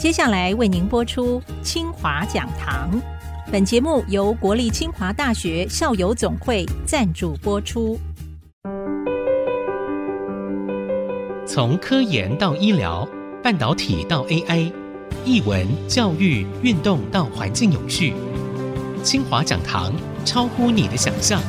接下来为您播出清华讲堂。本节目由国立清华大学校友总会赞助播出。从科研到医疗，半导体到 AI，艺文、教育、运动到环境永续，清华讲堂超乎你的想象。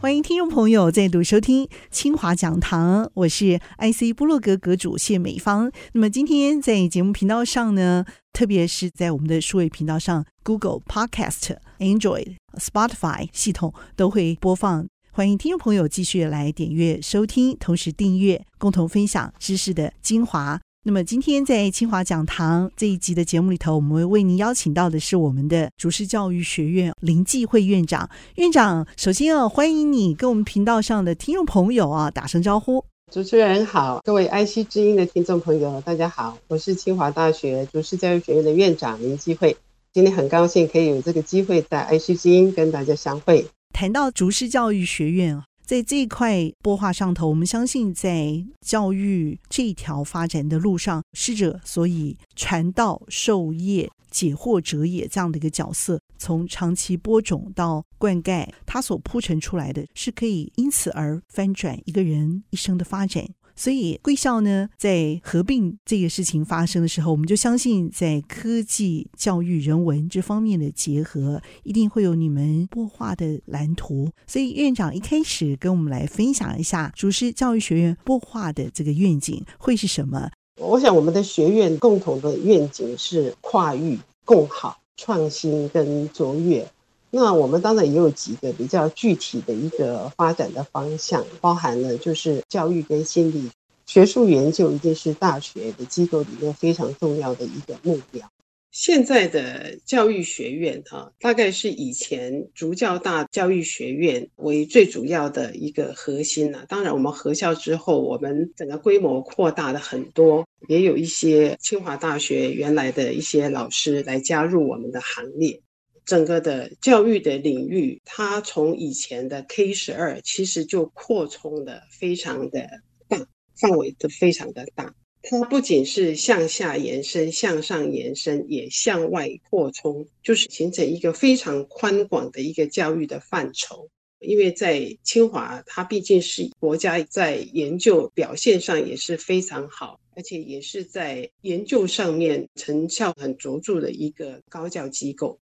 欢迎听众朋友再度收听清华讲堂，我是 IC 部落格阁主谢美芳。那么今天在节目频道上呢，特别是在我们的数位频道上，Google Podcast、Android、Spotify 系统都会播放。欢迎听众朋友继续来点阅收听，同时订阅，共同分享知识的精华。那么今天在清华讲堂这一集的节目里头，我们会为您邀请到的是我们的竹师教育学院林继慧院长。院长，首先要欢迎你跟我们频道上的听众朋友啊打声招呼。主持人好，各位爱惜之音的听众朋友，大家好，我是清华大学竹师教育学院的院长林继慧。今天很高兴可以有这个机会在爱惜之音跟大家相会。谈到竹师教育学院在这一块播化上头，我们相信在教育这条发展的路上，师者所以传道授业解惑者也这样的一个角色，从长期播种到灌溉，它所铺陈出来的是可以因此而翻转一个人一生的发展。所以贵校呢，在合并这个事情发生的时候，我们就相信在科技、教育、人文这方面的结合，一定会有你们擘画的蓝图。所以院长一开始跟我们来分享一下竹师教育学院擘画的这个愿景会是什么？我想我们的学院共同的愿景是跨域、共好、创新跟卓越。那我们当然也有几个比较具体的一个发展的方向，包含了就是教育跟心理学术研究，一定是大学的机构里面非常重要的一个目标。现在的教育学院哈，大概是以前竹教大教育学院为最主要的一个核心了。当然，我们合校之后，我们整个规模扩大了很多，也有一些清华大学原来的一些老师来加入我们的行列。整个的教育的领域，它从以前的 K 十二，其实就扩充的非常的大，范围都非常的大。它不仅是向下延伸、向上延伸，也向外扩充，就是形成一个非常宽广的一个教育的范畴。因为在清华，它毕竟是国家在研究表现上也是非常好，而且也是在研究上面成效很卓著的一个高教机构。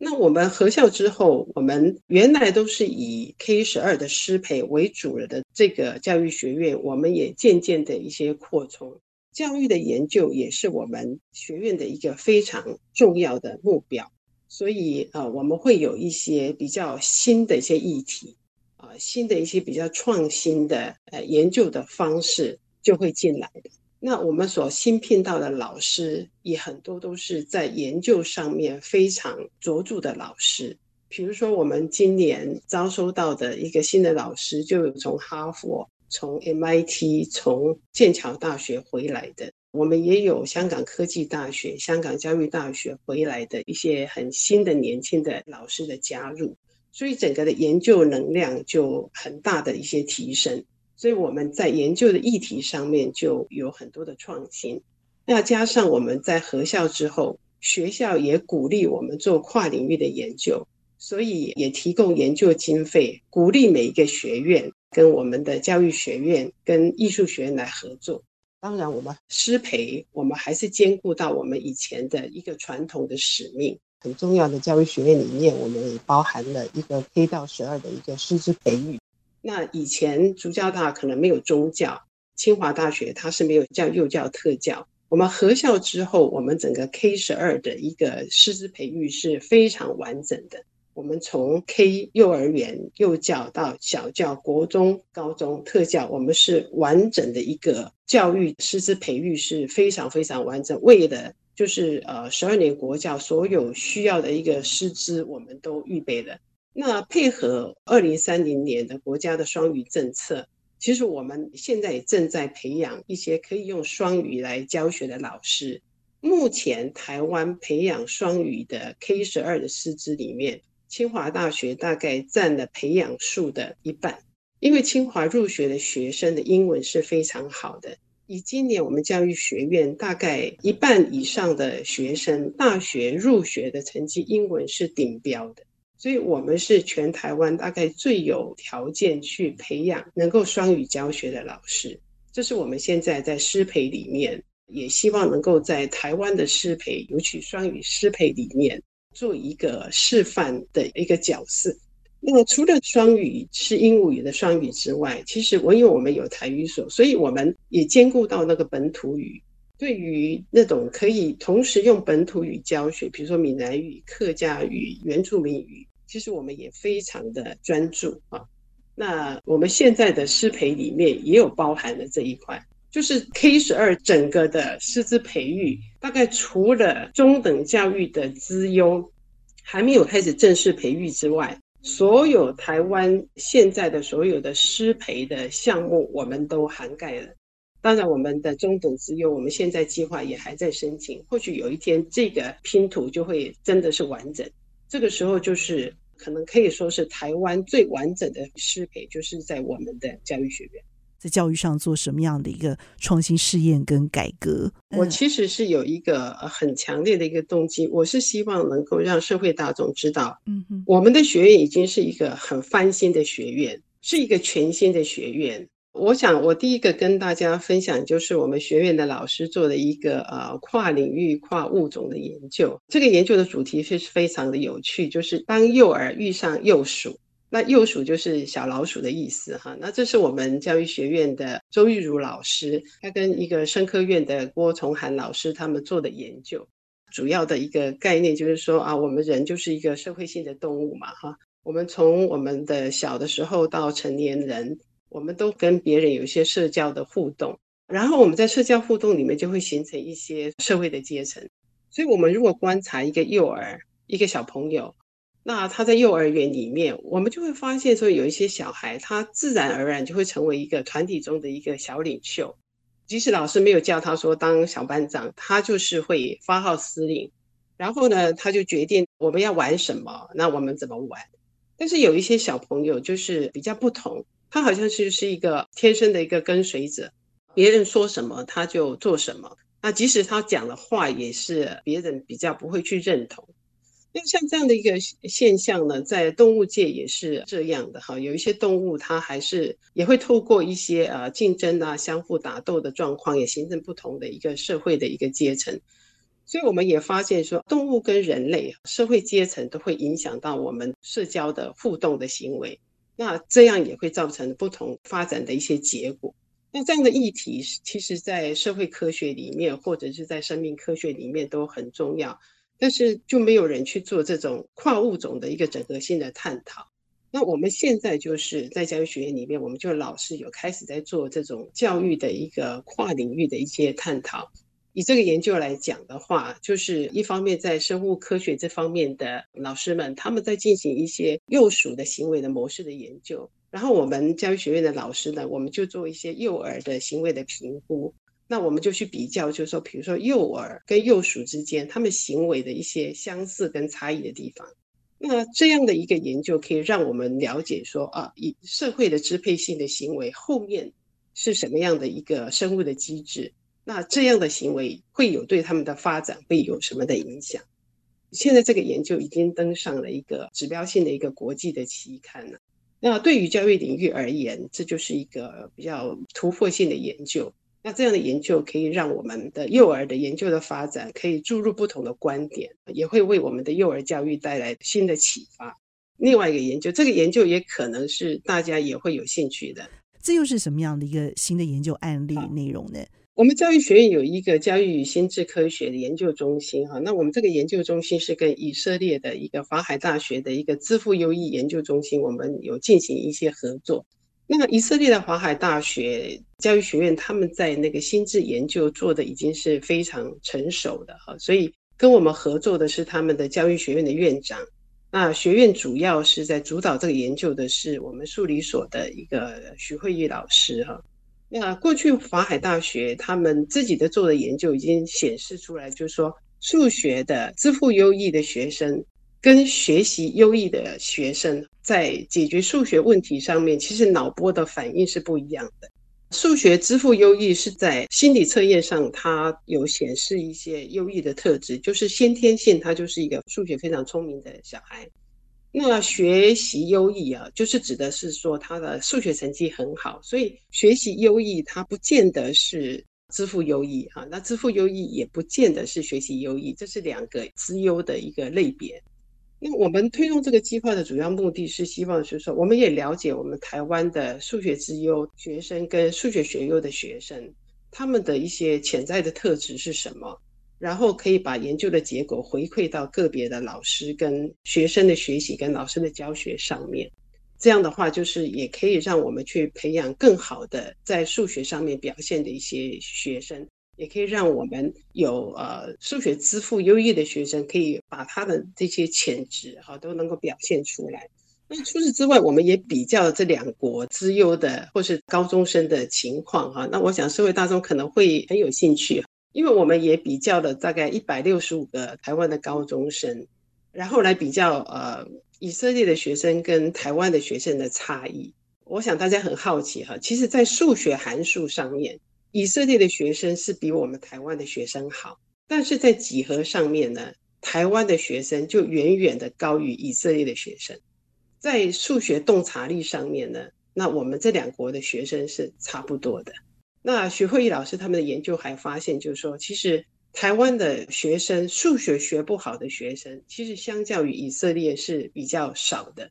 那我们合校之后，我们原来都是以 K 十二的师培为主了的这个教育学院，我们也渐渐的一些扩充，教育的研究也是我们学院的一个非常重要的目标。所以呃，我们会有一些比较新的一些议题，啊，新的一些比较创新的呃研究的方式就会进来的。那我们所新聘到的老师也很多都是在研究上面非常卓著的老师。比如说，我们今年招收到的一个新的老师，就有从哈佛、从 MIT、从剑桥大学回来的。我们也有香港科技大学、香港教育大学回来的一些很新的年轻的老师的加入，所以整个的研究能量就很大的一些提升。所以我们在研究的议题上面就有很多的创新，那加上我们在合校之后，学校也鼓励我们做跨领域的研究，所以也提供研究经费，鼓励每一个学院跟我们的教育学院跟艺术学院来合作。当然，我们师培，我们还是兼顾到我们以前的一个传统的使命，很重要的教育学院里面，我们也包含了一个 K 到十二的一个师资培育。那以前竹教大可能没有宗教，清华大学它是没有教幼教特教。我们合校之后，我们整个 K 十二的一个师资培育是非常完整的。我们从 K 幼儿园幼教到小教、国中、高中特教，我们是完整的一个教育师资培育是非常非常完整。为了就是呃十二年国教所有需要的一个师资，我们都预备了。那配合二零三零年的国家的双语政策，其实我们现在也正在培养一些可以用双语来教学的老师。目前台湾培养双语的 K 十二的师资里面，清华大学大概占了培养数的一半。因为清华入学的学生的英文是非常好的，以今年我们教育学院大概一半以上的学生大学入学的成绩，英文是顶标的，所以我们是全台湾大概最有条件去培养能够双语教学的老师。这是我们现在在师培里面，也希望能够在台湾的师培，尤其双语师培里面做一个示范的一个角色。那么除了双语是鹦鹉语的双语之外，其实因为我们有台语所，所以我们也兼顾到那个本土语。对于那种可以同时用本土语教学，比如说闽南语、客家语、原住民语，其实我们也非常的专注啊。那我们现在的师培里面也有包含了这一块，就是 K 十二整个的师资培育，大概除了中等教育的资优还没有开始正式培育之外。所有台湾现在的所有的师培的项目，我们都涵盖了。当然，我们的中等资优，我们现在计划也还在申请。或许有一天，这个拼图就会真的是完整。这个时候，就是可能可以说是台湾最完整的师培，就是在我们的教育学院。在教育上做什么样的一个创新试验跟改革？我其实是有一个很强烈的一个动机，我是希望能够让社会大众知道，嗯哼，我们的学院已经是一个很翻新的学院，是一个全新的学院。我想，我第一个跟大家分享就是我们学院的老师做的一个呃跨领域、跨物种的研究。这个研究的主题是非常的有趣，就是当幼儿遇上幼鼠。那幼鼠就是小老鼠的意思哈。那这是我们教育学院的周玉如老师，他跟一个生科院的郭崇涵老师他们做的研究，主要的一个概念就是说啊，我们人就是一个社会性的动物嘛哈。我们从我们的小的时候到成年人，我们都跟别人有一些社交的互动，然后我们在社交互动里面就会形成一些社会的阶层。所以，我们如果观察一个幼儿，一个小朋友。那他在幼儿园里面，我们就会发现说，有一些小孩，他自然而然就会成为一个团体中的一个小领袖，即使老师没有叫他说当小班长，他就是会发号施令。然后呢，他就决定我们要玩什么，那我们怎么玩。但是有一些小朋友就是比较不同，他好像是是一个天生的一个跟随者，别人说什么他就做什么。那即使他讲的话也是别人比较不会去认同。那像这样的一个现象呢，在动物界也是这样的哈。有一些动物它还是也会透过一些呃竞争啊、相互打斗的状况，也形成不同的一个社会的一个阶层。所以我们也发现说，动物跟人类社会阶层都会影响到我们社交的互动的行为。那这样也会造成不同发展的一些结果。那这样的议题，其实在社会科学里面，或者是在生命科学里面都很重要。但是就没有人去做这种跨物种的一个整合性的探讨。那我们现在就是在教育学院里面，我们就老师有开始在做这种教育的一个跨领域的一些探讨。以这个研究来讲的话，就是一方面在生物科学这方面的老师们，他们在进行一些幼鼠的行为的模式的研究，然后我们教育学院的老师呢，我们就做一些幼儿的行为的评估。那我们就去比较，就是说，比如说幼儿跟幼鼠之间，他们行为的一些相似跟差异的地方。那这样的一个研究可以让我们了解说，啊，以社会的支配性的行为后面是什么样的一个生物的机制？那这样的行为会有对他们的发展会有什么的影响？现在这个研究已经登上了一个指标性的一个国际的期刊了。那对于教育领域而言，这就是一个比较突破性的研究。那这样的研究可以让我们的幼儿的研究的发展可以注入不同的观点，也会为我们的幼儿教育带来新的启发。另外一个研究，这个研究也可能是大家也会有兴趣的。这又是什么样的一个新的研究案例内容呢？我们教育学院有一个教育与心智科学的研究中心，哈，那我们这个研究中心是跟以色列的一个法海大学的一个支付优异研究中心，我们有进行一些合作。那么以色列的华海大学教育学院，他们在那个心智研究做的已经是非常成熟的哈，所以跟我们合作的是他们的教育学院的院长。那学院主要是在主导这个研究的是我们数理所的一个徐慧玉老师哈。那过去华海大学他们自己的做的研究已经显示出来，就是说数学的支付优异的学生。跟学习优异的学生在解决数学问题上面，其实脑波的反应是不一样的。数学支付优异是在心理测验上，它有显示一些优异的特质，就是先天性，他就是一个数学非常聪明的小孩。那学习优异啊，就是指的是说他的数学成绩很好，所以学习优异它不见得是资赋优异啊，那资赋优异也不见得是学习优异，这是两个资优的一个类别。那我们推动这个计划的主要目的是希望，就是说，我们也了解我们台湾的数学资优学生跟数学学优的学生，他们的一些潜在的特质是什么，然后可以把研究的结果回馈到个别的老师跟学生的学习跟老师的教学上面。这样的话，就是也可以让我们去培养更好的在数学上面表现的一些学生。也可以让我们有呃数学资赋优异的学生，可以把他的这些潜质哈都能够表现出来。那除此之外，我们也比较这两国资优的或是高中生的情况哈。那我想社会大众可能会很有兴趣，因为我们也比较了大概一百六十五个台湾的高中生，然后来比较呃以色列的学生跟台湾的学生的差异。我想大家很好奇哈，其实在数学函数上面。以色列的学生是比我们台湾的学生好，但是在几何上面呢，台湾的学生就远远的高于以色列的学生。在数学洞察力上面呢，那我们这两国的学生是差不多的。那许慧仪老师他们的研究还发现，就是说，其实台湾的学生数学学不好的学生，其实相较于以色列是比较少的。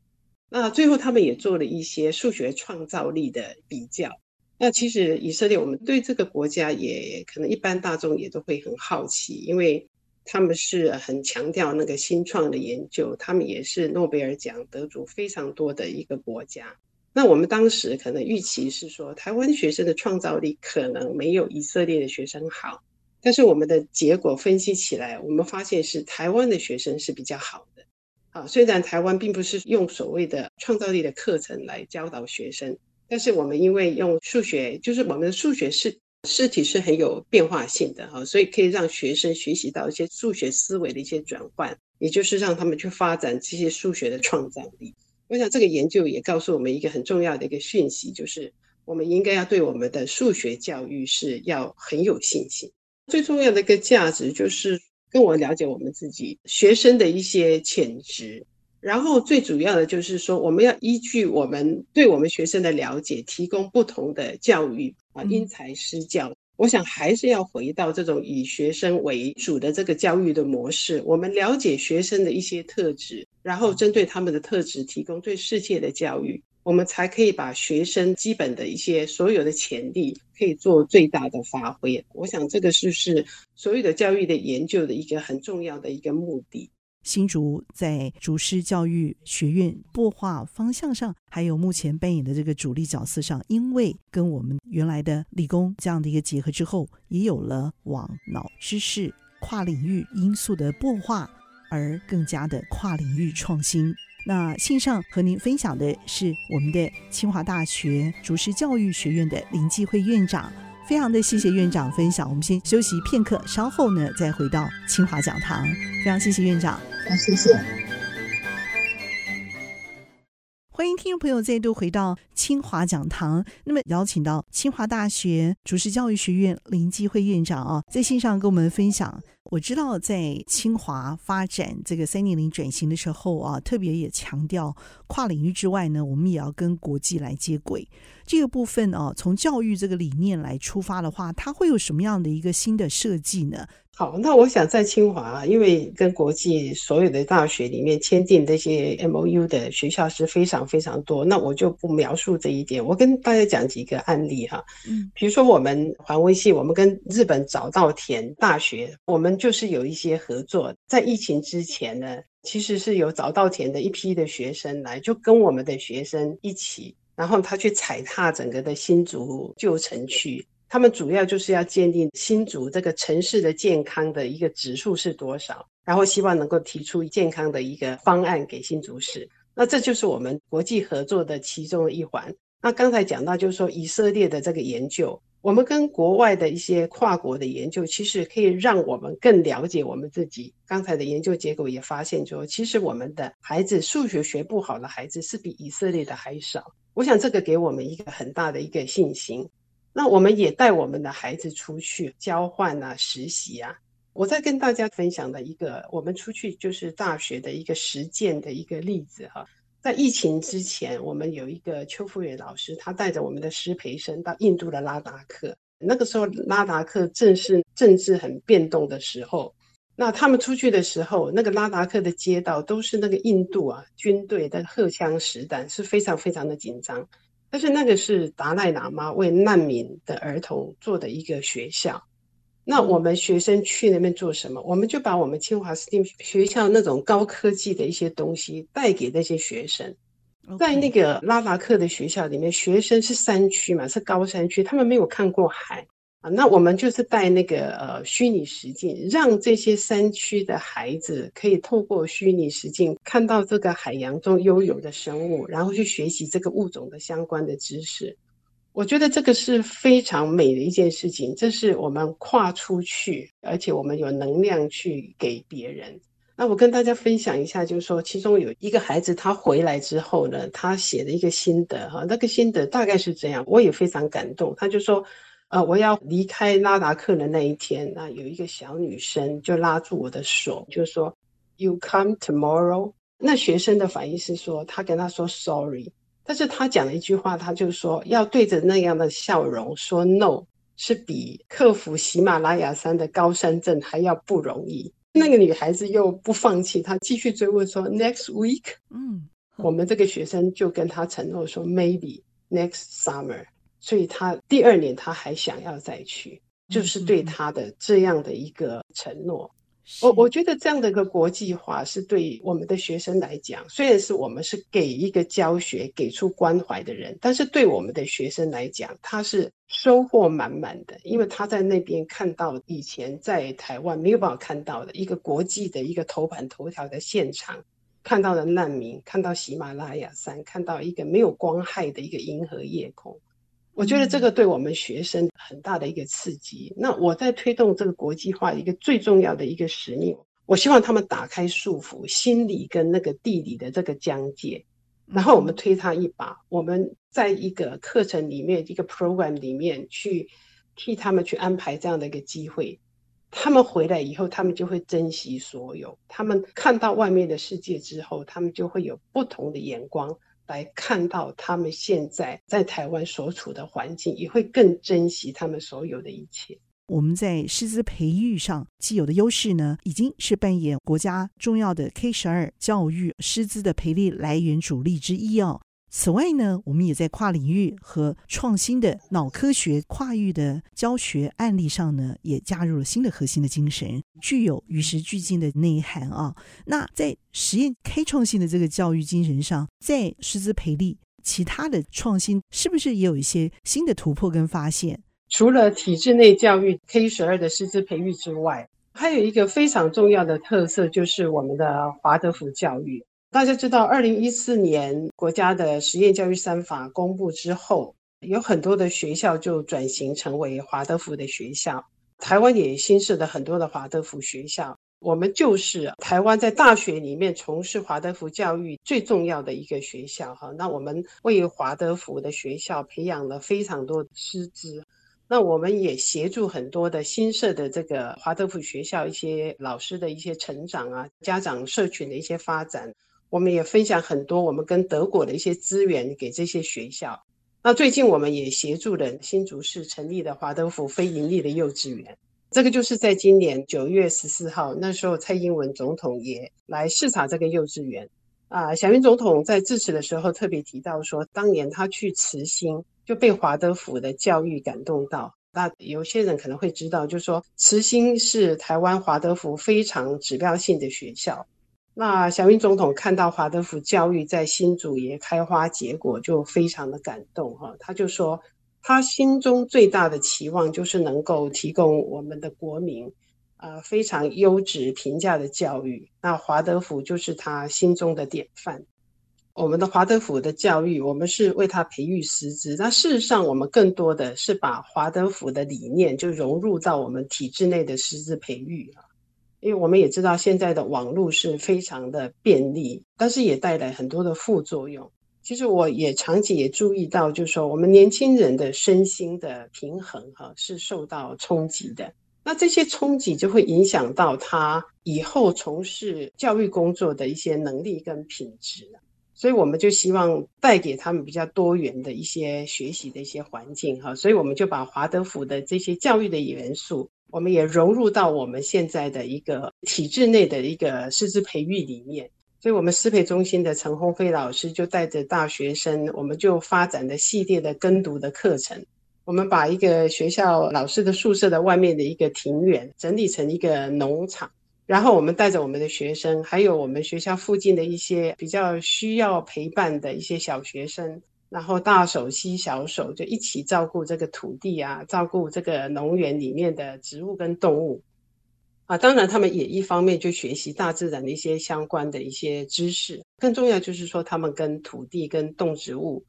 那最后他们也做了一些数学创造力的比较。那其实以色列，我们对这个国家也可能一般大众也都会很好奇，因为他们是很强调那个新创的研究，他们也是诺贝尔奖得主非常多的一个国家。那我们当时可能预期是说，台湾学生的创造力可能没有以色列的学生好，但是我们的结果分析起来，我们发现是台湾的学生是比较好的。啊，虽然台湾并不是用所谓的创造力的课程来教导学生。但是我们因为用数学，就是我们的数学是试题是很有变化性的哈，所以可以让学生学习到一些数学思维的一些转换，也就是让他们去发展这些数学的创造力。我想这个研究也告诉我们一个很重要的一个讯息，就是我们应该要对我们的数学教育是要很有信心。最重要的一个价值就是跟我了解我们自己学生的一些潜质。然后最主要的就是说，我们要依据我们对我们学生的了解，提供不同的教育啊，因材施教。我想还是要回到这种以学生为主的这个教育的模式。我们了解学生的一些特质，然后针对他们的特质提供最适切的教育，我们才可以把学生基本的一些所有的潜力可以做最大的发挥。我想这个是是所有的教育的研究的一个很重要的一个目的。新竹在竹师教育学院擘画方向上，还有目前扮演的这个主力角色上，因为跟我们原来的理工这样的一个结合之后，也有了往脑知识跨领域因素的擘画，而更加的跨领域创新。那线上和您分享的是我们的清华大学竹师教育学院的林继慧院长。非常的谢谢院长分享，我们先休息片刻，稍后呢再回到清华讲堂。非常谢谢院长，好，谢谢。欢迎听众朋友再度回到清华讲堂。那么邀请到清华大学主持教育学院林纪惠院长啊，在线上跟我们分享。我知道在清华发展这个三点零转型的时候啊，特别也强调跨领域之外呢，我们也要跟国际来接轨。这个部分哦，从教育这个理念来出发的话，它会有什么样的一个新的设计呢？好，那我想在清华，因为跟国际所有的大学里面签订这些 MOU 的学校是非常非常多，那我就不描述这一点。我跟大家讲几个案例哈，嗯，比如说我们环文系，我们跟日本早稻田大学，我们就是有一些合作。在疫情之前呢，其实是有早稻田的一批的学生来，就跟我们的学生一起，然后他去踩踏整个的新竹旧城区。他们主要就是要建立新竹这个城市的健康的一个指数是多少，然后希望能够提出健康的一个方案给新竹市。那这就是我们国际合作的其中的一环。那刚才讲到，就是说以色列的这个研究，我们跟国外的一些跨国的研究，其实可以让我们更了解我们自己。刚才的研究结果也发现说，其实我们的孩子数学学不好的孩子是比以色列的还少。我想这个给我们一个很大的一个信心。那我们也带我们的孩子出去交换啊、实习啊。我再跟大家分享的一个，我们出去就是大学的一个实践的一个例子哈。在疫情之前，我们有一个邱富远老师，他带着我们的师培生到印度的拉达克。那个时候，拉达克正是政治很变动的时候。那他们出去的时候，那个拉达克的街道都是那个印度啊军队的荷枪实弹，是非常非常的紧张。但是那个是达赖喇嘛为难民的儿童做的一个学校。那我们学生去那边做什么？我们就把我们清华 STEAM 学校那种高科技的一些东西带给那些学生。在那个拉达克的学校里面，学生是山区嘛，是高山区，他们没有看过海啊。那我们就是带那个呃虚拟实境，让这些山区的孩子可以透过虚拟实境看到这个海洋中悠游的生物，然后去学习这个物种的相关的知识。我觉得这个是非常美的一件事情，这是我们跨出去，而且我们有能量去给别人。那我跟大家分享一下，就是说其中有一个孩子他回来之后呢，他写了一个心得哈，那个心得大概是这样，我也非常感动。他就说。呃，我要离开拉达克的那一天，那有一个小女生就拉住我的手，就说 “You come tomorrow”。那学生的反应是说，他跟他说 “sorry”，但是他讲了一句话，他就说要对着那样的笑容说 “no”，是比克服喜马拉雅山的高山症还要不容易。那个女孩子又不放弃，她继续追问说 “Next week”。嗯，我们这个学生就跟他承诺说 “Maybe next summer”。所以他第二年他还想要再去，就是对他的这样的一个承诺。我我觉得这样的一个国际化是对我们的学生来讲，虽然是我们是给一个教学、给出关怀的人，但是对我们的学生来讲，他是收获满满的，因为他在那边看到以前在台湾没有办法看到的一个国际的一个头版头条的现场，看到了难民，看到喜马拉雅山，看到一个没有光害的一个银河夜空。我觉得这个对我们学生很大的一个刺激。那我在推动这个国际化一个最重要的一个使命，我希望他们打开束缚，心理跟那个地理的这个疆界，然后我们推他一把。我们在一个课程里面，一个 program 里面去替他们去安排这样的一个机会。他们回来以后，他们就会珍惜所有。他们看到外面的世界之后，他们就会有不同的眼光。来看到他们现在在台湾所处的环境，也会更珍惜他们所有的一切。我们在师资培育上既有的优势呢，已经是扮演国家重要的 K 十二教育师资的培力来源主力之一哦。此外呢，我们也在跨领域和创新的脑科学跨域的教学案例上呢，也加入了新的核心的精神，具有与时俱进的内涵啊。那在实验开创性的这个教育精神上，在师资培力其他的创新，是不是也有一些新的突破跟发现？除了体制内教育 K 十二的师资培育之外，还有一个非常重要的特色，就是我们的华德福教育。大家知道，二零一四年国家的实验教育三法公布之后，有很多的学校就转型成为华德福的学校。台湾也新设了很多的华德福学校。我们就是台湾在大学里面从事华德福教育最重要的一个学校哈。那我们为华德福的学校培养了非常多的师资。那我们也协助很多的新设的这个华德福学校一些老师的一些成长啊，家长社群的一些发展。我们也分享很多我们跟德国的一些资源给这些学校。那最近我们也协助了新竹市成立的华德福非营利的幼稚园。这个就是在今年九月十四号，那时候蔡英文总统也来视察这个幼稚园。啊，小英总统在致辞的时候特别提到说，当年他去慈心就被华德福的教育感动到。那有些人可能会知道，就是说慈心是台湾华德福非常指标性的学校。那小英总统看到华德福教育在新竹也开花结果，就非常的感动哈。他就说，他心中最大的期望就是能够提供我们的国民，呃，非常优质平价的教育。那华德福就是他心中的典范。我们的华德福的教育，我们是为他培育师资。那事实上，我们更多的是把华德福的理念就融入到我们体制内的师资培育啊。因为我们也知道现在的网络是非常的便利，但是也带来很多的副作用。其实我也长期也注意到，就是说我们年轻人的身心的平衡哈是受到冲击的。那这些冲击就会影响到他以后从事教育工作的一些能力跟品质。所以我们就希望带给他们比较多元的一些学习的一些环境哈。所以我们就把华德福的这些教育的元素，我们也融入到我们现在的一个体制内的一个师资培育里面。所以，我们师培中心的陈鸿飞老师就带着大学生，我们就发展的系列的跟读的课程。我们把一个学校老师的宿舍的外面的一个庭院整理成一个农场，然后我们带着我们的学生，还有我们学校附近的一些比较需要陪伴的一些小学生，然后大手牵小手，就一起照顾这个土地啊，照顾这个农园里面的植物跟动物。啊，当然，他们也一方面就学习大自然的一些相关的一些知识，更重要就是说，他们跟土地、跟动植物，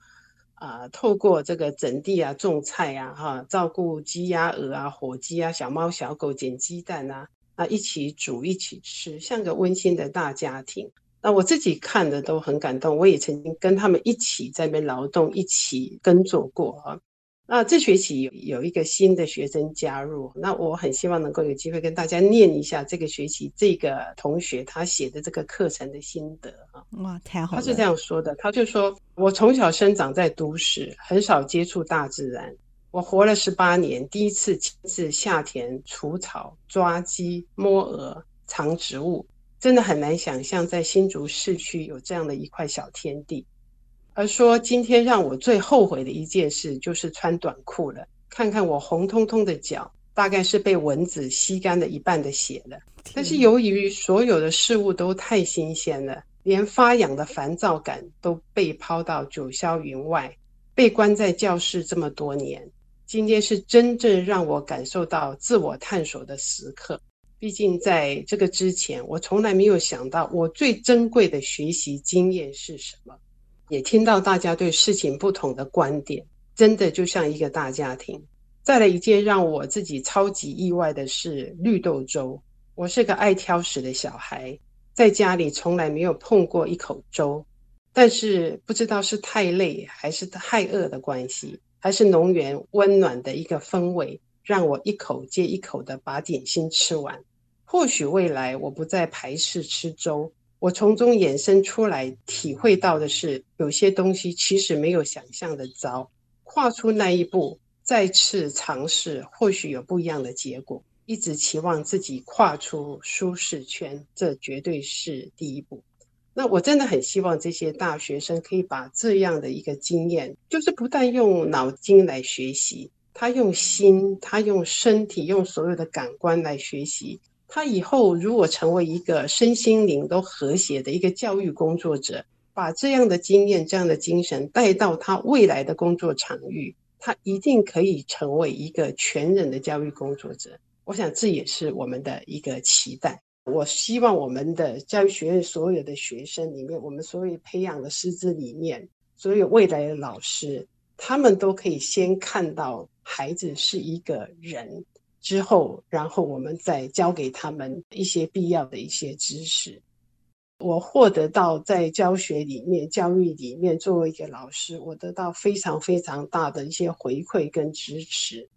啊，透过这个整地啊、种菜啊、哈，照顾鸡鸭鹅啊、火鸡啊、小猫小狗、捡鸡蛋啊，啊，一起煮一起吃，像个温馨的大家庭。那我自己看的都很感动，我也曾经跟他们一起在那边劳动，一起耕作过啊。那这学期有有一个新的学生加入，那我很希望能够有机会跟大家念一下这个学期这个同学他写的这个课程的心得啊。哇，太好了！他是这样说的，他就说：“我从小生长在都市，很少接触大自然。我活了十八年，第一次亲自下田除草、抓鸡、摸鹅、藏植物，真的很难想象在新竹市区有这样的一块小天地。”而说今天让我最后悔的一件事就是穿短裤了，看看我红彤彤的脚，大概是被蚊子吸干了一半的血了。但是由于所有的事物都太新鲜了，连发痒的烦躁感都被抛到九霄云外。被关在教室这么多年，今天是真正让我感受到自我探索的时刻。毕竟在这个之前，我从来没有想到我最珍贵的学习经验是什么。也听到大家对事情不同的观点，真的就像一个大家庭。再来一件让我自己超级意外的是绿豆粥。我是个爱挑食的小孩，在家里从来没有碰过一口粥。但是不知道是太累还是太饿的关系，还是农园温暖的一个氛围，让我一口接一口的把点心吃完。或许未来我不再排斥吃粥。我从中衍生出来，体会到的是，有些东西其实没有想象的糟。跨出那一步，再次尝试，或许有不一样的结果。一直期望自己跨出舒适圈，这绝对是第一步。那我真的很希望这些大学生可以把这样的一个经验，就是不但用脑筋来学习，他用心，他用身体，用所有的感官来学习。他以后如果成为一个身心灵都和谐的一个教育工作者，把这样的经验、这样的精神带到他未来的工作场域，他一定可以成为一个全人的教育工作者。我想这也是我们的一个期待。我希望我们的教育学院所有的学生里面，我们所有培养的师资里面，所有未来的老师，他们都可以先看到孩子是一个人。之后，然后我们再教给他们一些必要的一些知识。我获得到在教学里面、教育里面，作为一个老师，我得到非常非常大的一些回馈跟支持。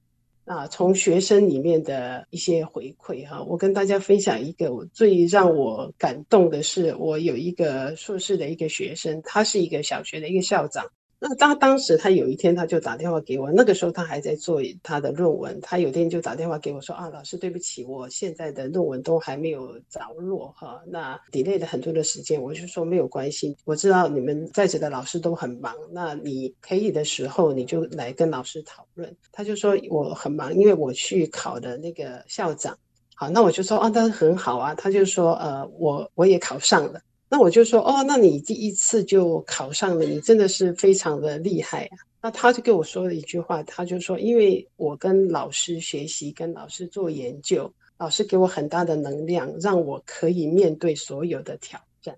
啊，从学生里面的一些回馈哈，我跟大家分享一个我最让我感动的是，我有一个硕士的一个学生，他是一个小学的一个校长。那当当时他有一天他就打电话给我，那个时候他还在做他的论文，他有天就打电话给我说啊，老师对不起，我现在的论文都还没有着落哈，那 delay 了很多的时间，我就说没有关系，我知道你们在职的老师都很忙，那你可以的时候你就来跟老师讨论。他就说我很忙，因为我去考的那个校长，好，那我就说啊，那很好啊，他就说呃，我我也考上了。那我就说哦，那你第一次就考上了，你真的是非常的厉害啊。那他就跟我说了一句话，他就说，因为我跟老师学习，跟老师做研究，老师给我很大的能量，让我可以面对所有的挑战。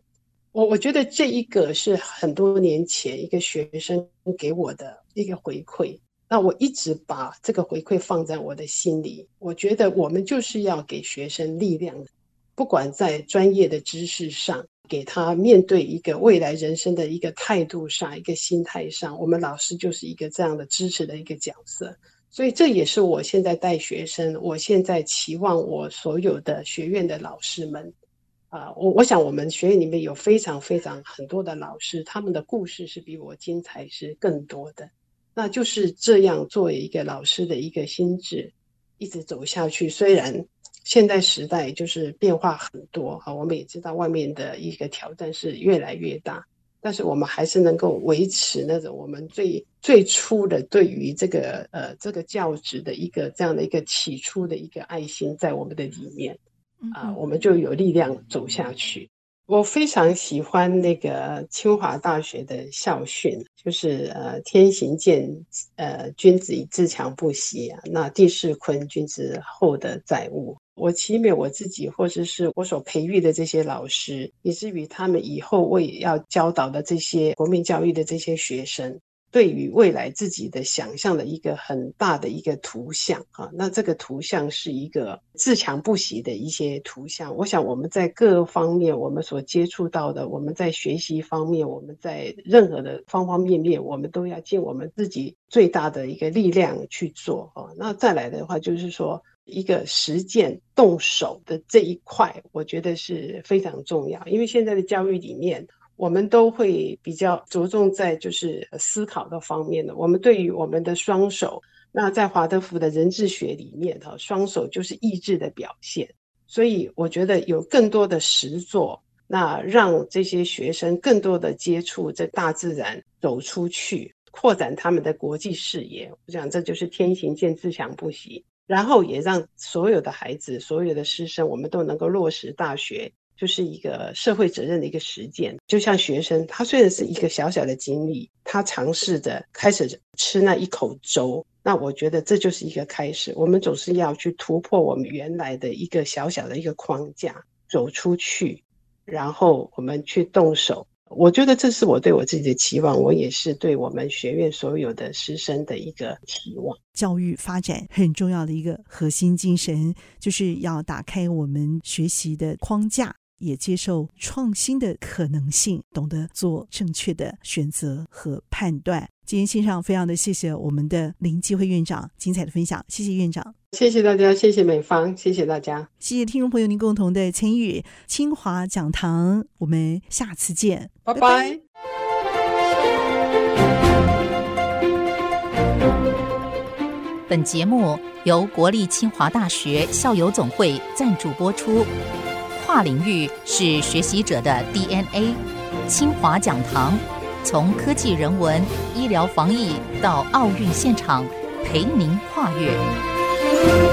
我我觉得这一个是很多年前一个学生给我的一个回馈，那我一直把这个回馈放在我的心里。我觉得我们就是要给学生力量，不管在专业的知识上。给他面对一个未来人生的一个态度上、一个心态上，我们老师就是一个这样的支持的一个角色。所以这也是我现在带学生，我现在期望我所有的学院的老师们，啊、我我想我们学院里面有非常非常很多的老师，他们的故事是比我精彩是更多的。那就是这样作为一个老师的一个心智，一直走下去。虽然现在时代就是变化很多，哈，我们也知道外面的一个挑战是越来越大。但是我们还是能够维持那种我们最最初的对于这个呃这个教职的一个这样的一个起初的一个爱心在我们的里面啊、呃，我们就有力量走下去。我非常喜欢那个清华大学的校训，就是呃天行健，呃君子以自强不息啊，那地势坤，君子厚德载物。我期勉我自己，或者是我所培育的这些老师，以至于他们以后为要教导的这些国民教育的这些学生，对于未来自己的想象的一个很大的一个图像啊，那这个图像是一个自强不息的一些图像。我想我们在各方面，我们所接触到的，我们在学习方面，我们在任何的方方面面，我们都要尽我们自己最大的一个力量去做啊。那再来的话，就是说。一个实践动手的这一块，我觉得是非常重要。因为现在的教育里面，我们都会比较着重在就是思考的方面的。我们对于我们的双手，那在华德福的人智学里面，哈，双手就是意志的表现。所以我觉得有更多的实作，那让这些学生更多的接触这大自然，走出去，扩展他们的国际视野。我想这就是天行健，自强不息。然后也让所有的孩子、所有的师生，我们都能够落实大学，就是一个社会责任的一个实践。就像学生，他虽然是一个小小的经历，他尝试着开始吃那一口粥，那我觉得这就是一个开始。我们总是要去突破我们原来的一个小小的一个框架，走出去，然后我们去动手。我觉得这是我对我自己的期望，我也是对我们学院所有的师生的一个期望。教育发展很重要的一个核心精神，就是要打开我们学习的框架，也接受创新的可能性，懂得做正确的选择和判断。今天线上非常的谢谢我们的林继辉院长精彩的分享，谢谢院长，谢谢大家，谢谢美方，谢谢大家，谢谢听众朋友您共同的参与，清华讲堂，我们下次见，拜拜。本节目由国立清华大学校友总会赞助播出，跨领域是学习者的 DNA，清华讲堂。从科技、人文、医疗、防疫到奥运现场，陪您跨越。